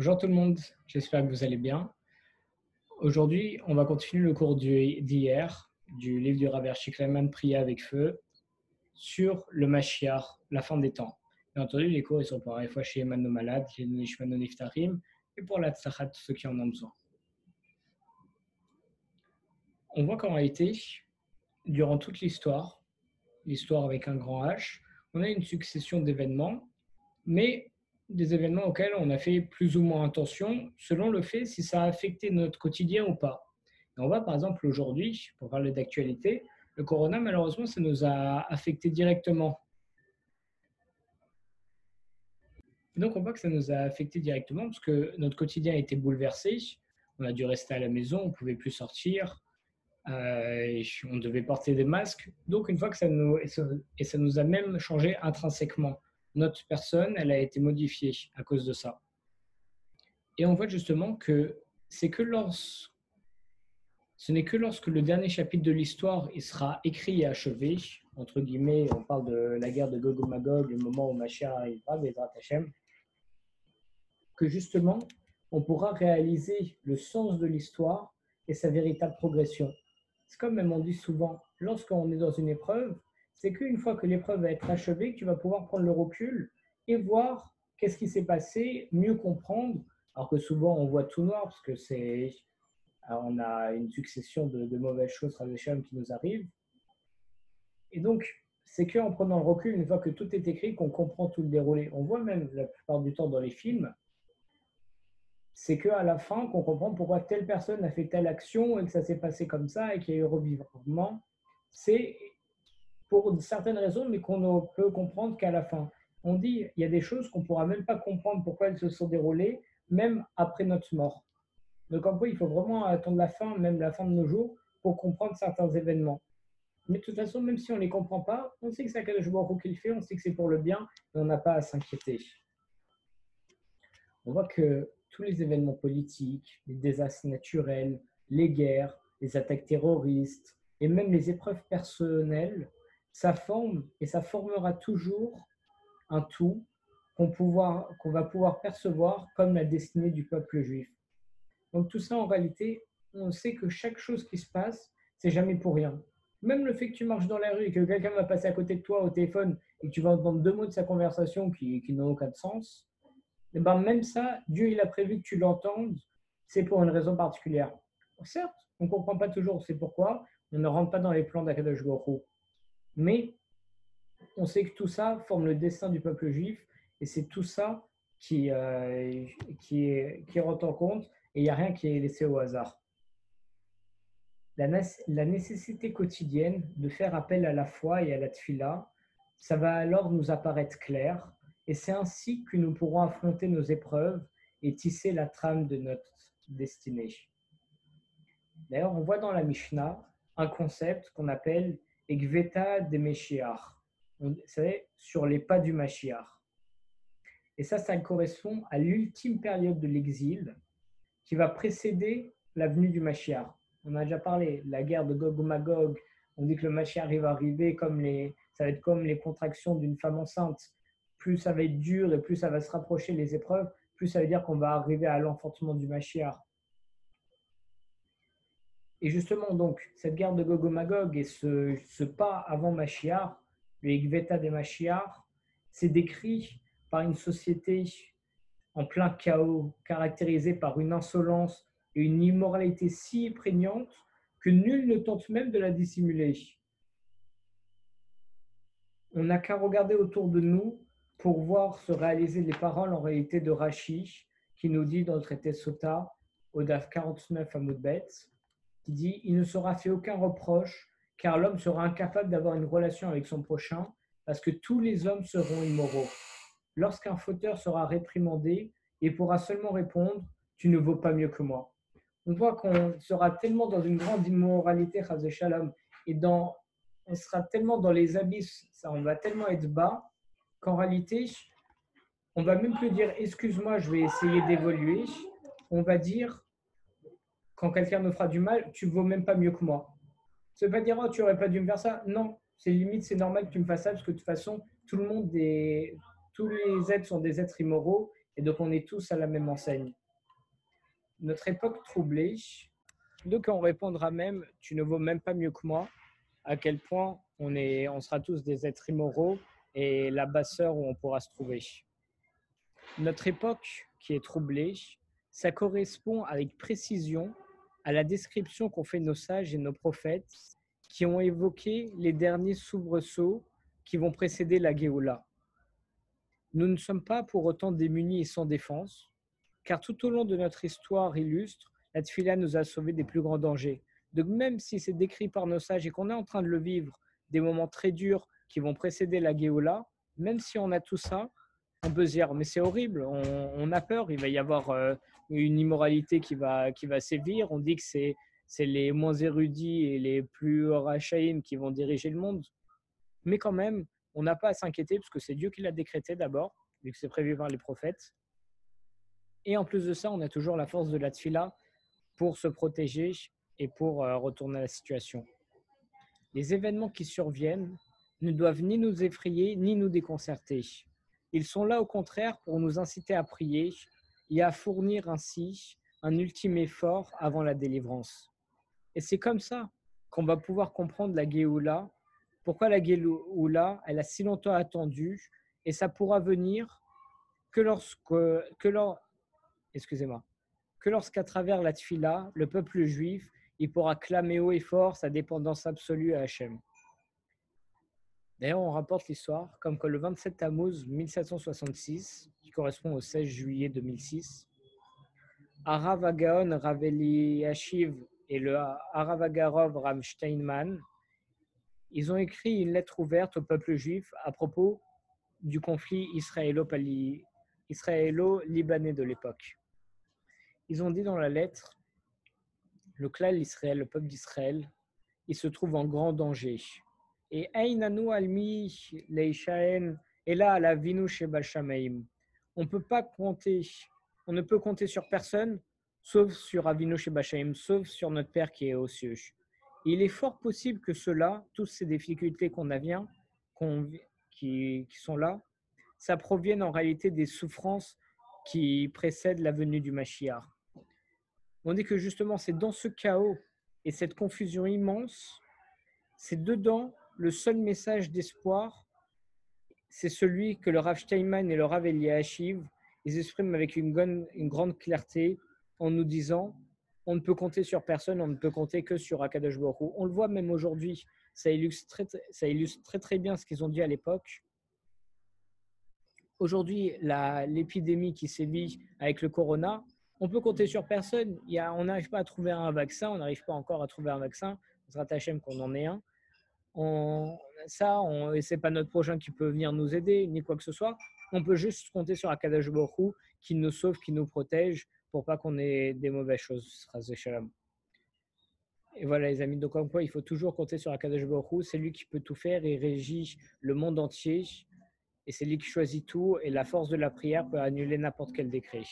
Bonjour tout le monde, j'espère que vous allez bien. Aujourd'hui, on va continuer le cours d'hier du livre du Raver Shikleman, Prier avec feu, sur le Mashiach, la fin des temps. Bien entendu, les cours ils sont pour la fois chez Emmanuel nos malades, les Nishman Niftarim, et pour la Tzachat, ceux qui en ont besoin. On voit qu'en réalité, durant toute l'histoire, l'histoire avec un grand H, on a une succession d'événements, mais des événements auxquels on a fait plus ou moins attention selon le fait si ça a affecté notre quotidien ou pas. on voit par exemple aujourd'hui, pour parler d'actualité, le corona, malheureusement, ça nous a affecté directement. donc on voit que ça nous a affecté directement parce que notre quotidien a été bouleversé. On a dû rester à la maison, on ne pouvait plus sortir, euh, on devait porter des masques. Donc une fois que ça nous et ça nous a même changé intrinsèquement notre personne, elle a été modifiée à cause de ça. Et on voit justement que c'est que lorsque ce n'est que lorsque le dernier chapitre de l'histoire sera écrit et achevé, entre guillemets, on parle de la guerre de Gog Magog, le moment où Mashiach arrivera, Bezrat Hashem, que justement on pourra réaliser le sens de l'histoire et sa véritable progression. C'est comme même on dit souvent, lorsqu'on est dans une épreuve, c'est qu'une fois que l'épreuve va être achevée, tu vas pouvoir prendre le recul et voir qu'est-ce qui s'est passé, mieux comprendre. Alors que souvent on voit tout noir parce que c'est, on a une succession de, mauvaises choses qui nous arrivent. Et donc, c'est qu'en prenant le recul, une fois que tout est écrit, qu'on comprend tout le déroulé. On voit même la plupart du temps dans les films, c'est qu'à la fin qu'on comprend pourquoi telle personne a fait telle action et que ça s'est passé comme ça et qu'il y a eu revivement. C'est pour certaines raisons, mais qu'on ne peut comprendre qu'à la fin. On dit il y a des choses qu'on ne pourra même pas comprendre pourquoi elles se sont déroulées, même après notre mort. Donc en fait, il faut vraiment attendre la fin, même la fin de nos jours, pour comprendre certains événements. Mais de toute façon, même si on ne les comprend pas, on sait que c'est à jour qu'il fait, on sait que c'est pour le bien, et on n'a pas à s'inquiéter. On voit que tous les événements politiques, les désastres naturels, les guerres, les attaques terroristes, et même les épreuves personnelles ça forme et ça formera toujours un tout qu'on va pouvoir percevoir comme la destinée du peuple juif. Donc tout ça, en réalité, on sait que chaque chose qui se passe, c'est jamais pour rien. Même le fait que tu marches dans la rue et que quelqu'un va passer à côté de toi au téléphone et que tu vas entendre deux mots de sa conversation qui, n'ont aucun sens, et eh ben même ça, Dieu il a prévu que tu l'entendes, c'est pour une raison particulière. Certes, on ne comprend pas toujours c'est pourquoi, on ne rentre pas dans les plans d'Akadosh Baruch mais on sait que tout ça forme le destin du peuple juif et c'est tout ça qui, euh, est, qui rentre en compte et il n'y a rien qui est laissé au hasard. La, la, nécessité quotidienne de faire appel à la foi et à la tfila, ça va alors nous apparaître clair et c'est ainsi que nous pourrons affronter nos épreuves et tisser la trame de notre destinée. D'ailleurs, on voit dans la Mishnah un concept qu'on appelle Gveta de Meshiach. C'est sur les pas du Mashiach. Et ça, ça correspond à l'ultime période de l'exil qui va précéder la venue du Mashiach. On a déjà parlé, la guerre de Gog Magog. On dit que le Mashiach va arriver comme les, ça va être comme les contractions d'une femme enceinte. Plus ça va être dur et plus ça va se rapprocher les épreuves, plus ça veut dire qu'on va arriver à l'enfantement du Mashiach. Et justement, donc, cette guerre de Gogomagog et ce, pas avant Machiar, le Igveta des Machiar, c'est décrit par une société en plein chaos, caractérisée par une insolence et une immoralité si prégnante que nul ne tente même de la dissimuler. On n'a qu'à regarder autour de nous pour voir se réaliser les paroles en réalité de Rashi, qui nous dit dans le traité Sota, au DAF 49 à Moudbet, qui dit Il ne sera fait aucun reproche, car l'homme sera incapable d'avoir une relation avec son prochain, parce que tous les hommes seront immoraux. Lorsqu'un fauteur sera réprimandé, il pourra seulement répondre Tu ne vaux pas mieux que moi. On voit qu'on sera tellement dans une grande immoralité, Shalom, et dans, on sera tellement dans les abysses, on va tellement être bas, qu'en réalité, on va même plus dire Excuse-moi, je vais essayer d'évoluer. On va dire quand quelqu'un me fera du mal, tu vaux même pas mieux que moi. Ça veut pas dire, oh, tu aurais pas dû me faire ça. Non, c'est limite, c'est normal que tu me fasses ça parce que de toute façon, tout le monde est, tous les êtres sont des êtres immoraux Et donc, on est tous à la même enseigne. Notre époque troublée, donc on répondra même, tu ne vaux même pas mieux que moi, à quel point on, est, on sera tous des êtres immoraux et la basseur où on pourra se trouver. Notre époque qui est troublée, ça correspond avec précision à la description qu'ont fait nos sages et nos prophètes qui ont évoqué les derniers soubresauts qui vont précéder la Géoula. Nous ne sommes pas pour autant démunis et sans défense, car tout au long de notre histoire illustre, la Tfila nous a sauvés des plus grands dangers. Donc même si c'est décrit par nos sages et qu'on est en train de le vivre, des moments très durs qui vont précéder la Géoula, même si on a tout ça, on peut dire, mais c'est horrible, on, a peur, il va y avoir euh, une immoralité qui va, qui va sévir. On dit que c'est, c'est les moins érudits et les plus rachaïm qui vont diriger le monde. Mais quand même, on n'a pas à s'inquiéter parce que c'est Dieu qui l'a décrété d'abord, vu que c'est prévu par les prophètes. Et en plus de ça, on a toujours la force de la tfila pour se protéger et pour euh, retourner la situation. Les événements qui surviennent ne doivent ni nous effrayer ni nous déconcerter. Ils sont là au contraire pour nous inciter à prier et à fournir ainsi un ultime effort avant la délivrance. Et c'est comme ça qu'on va pouvoir comprendre la Géoula, pourquoi la Géoula, elle a si longtemps attendu, et ça pourra venir que lorsque, que excusez-moi, que lorsqu'à travers la Tfila, le peuple juif, il pourra clamer haut et fort sa dépendance absolue à Hachem. D'ailleurs, on rapporte l'histoire comme que le 27 Tammuz 1766, qui correspond au 16 juillet 2006, Aravagaon Raveli Ashiv et le Aravagarov Ram Steinman, ils ont écrit une lettre ouverte au peuple juif à propos du conflit israélo-libanais de l'époque. Ils ont dit dans la lettre, le clan d'Israël, le peuple d'Israël, il se trouve en grand danger et Einanu almi leishaen et là la vinu On peut pas compter, on ne peut compter sur personne sauf sur Avinu Shebashaim, sauf sur notre Père qui est aux cieux. Il est fort possible que cela, toutes ces difficultés qu'on a vient, qui, qui sont là, ça provienne en réalité des souffrances qui précèdent la venue du Mashiach. On dit que justement, c'est dans ce chaos et cette confusion immense, c'est dedans le seul message d'espoir, c'est celui que le Rav Steinman et le Rav Eliashiv ils expriment avec une, grande clarté en nous disant on ne peut compter sur personne, on ne peut compter que sur Akadosh On le voit même aujourd'hui, ça illustre, très bien ce qu'ils ont dit à l'époque. Aujourd'hui, l'épidémie qui sévit avec le corona, on peut compter sur personne. On n'arrive pas à trouver un vaccin, on n'arrive pas encore à trouver un vaccin. On sera qu'on en ait un on, ça, on, et c'est pas notre prochain qui peut venir nous aider, ni quoi que ce soit. On peut juste compter sur Akadash Borou qui nous sauve, qui nous protège pour pas qu'on ait des mauvaises choses. Et voilà les amis, donc quoi, il faut toujours compter sur Akadash Borou. C'est lui qui peut tout faire et régit le monde entier. Et c'est lui qui choisit tout. Et la force de la prière peut annuler n'importe quel décret.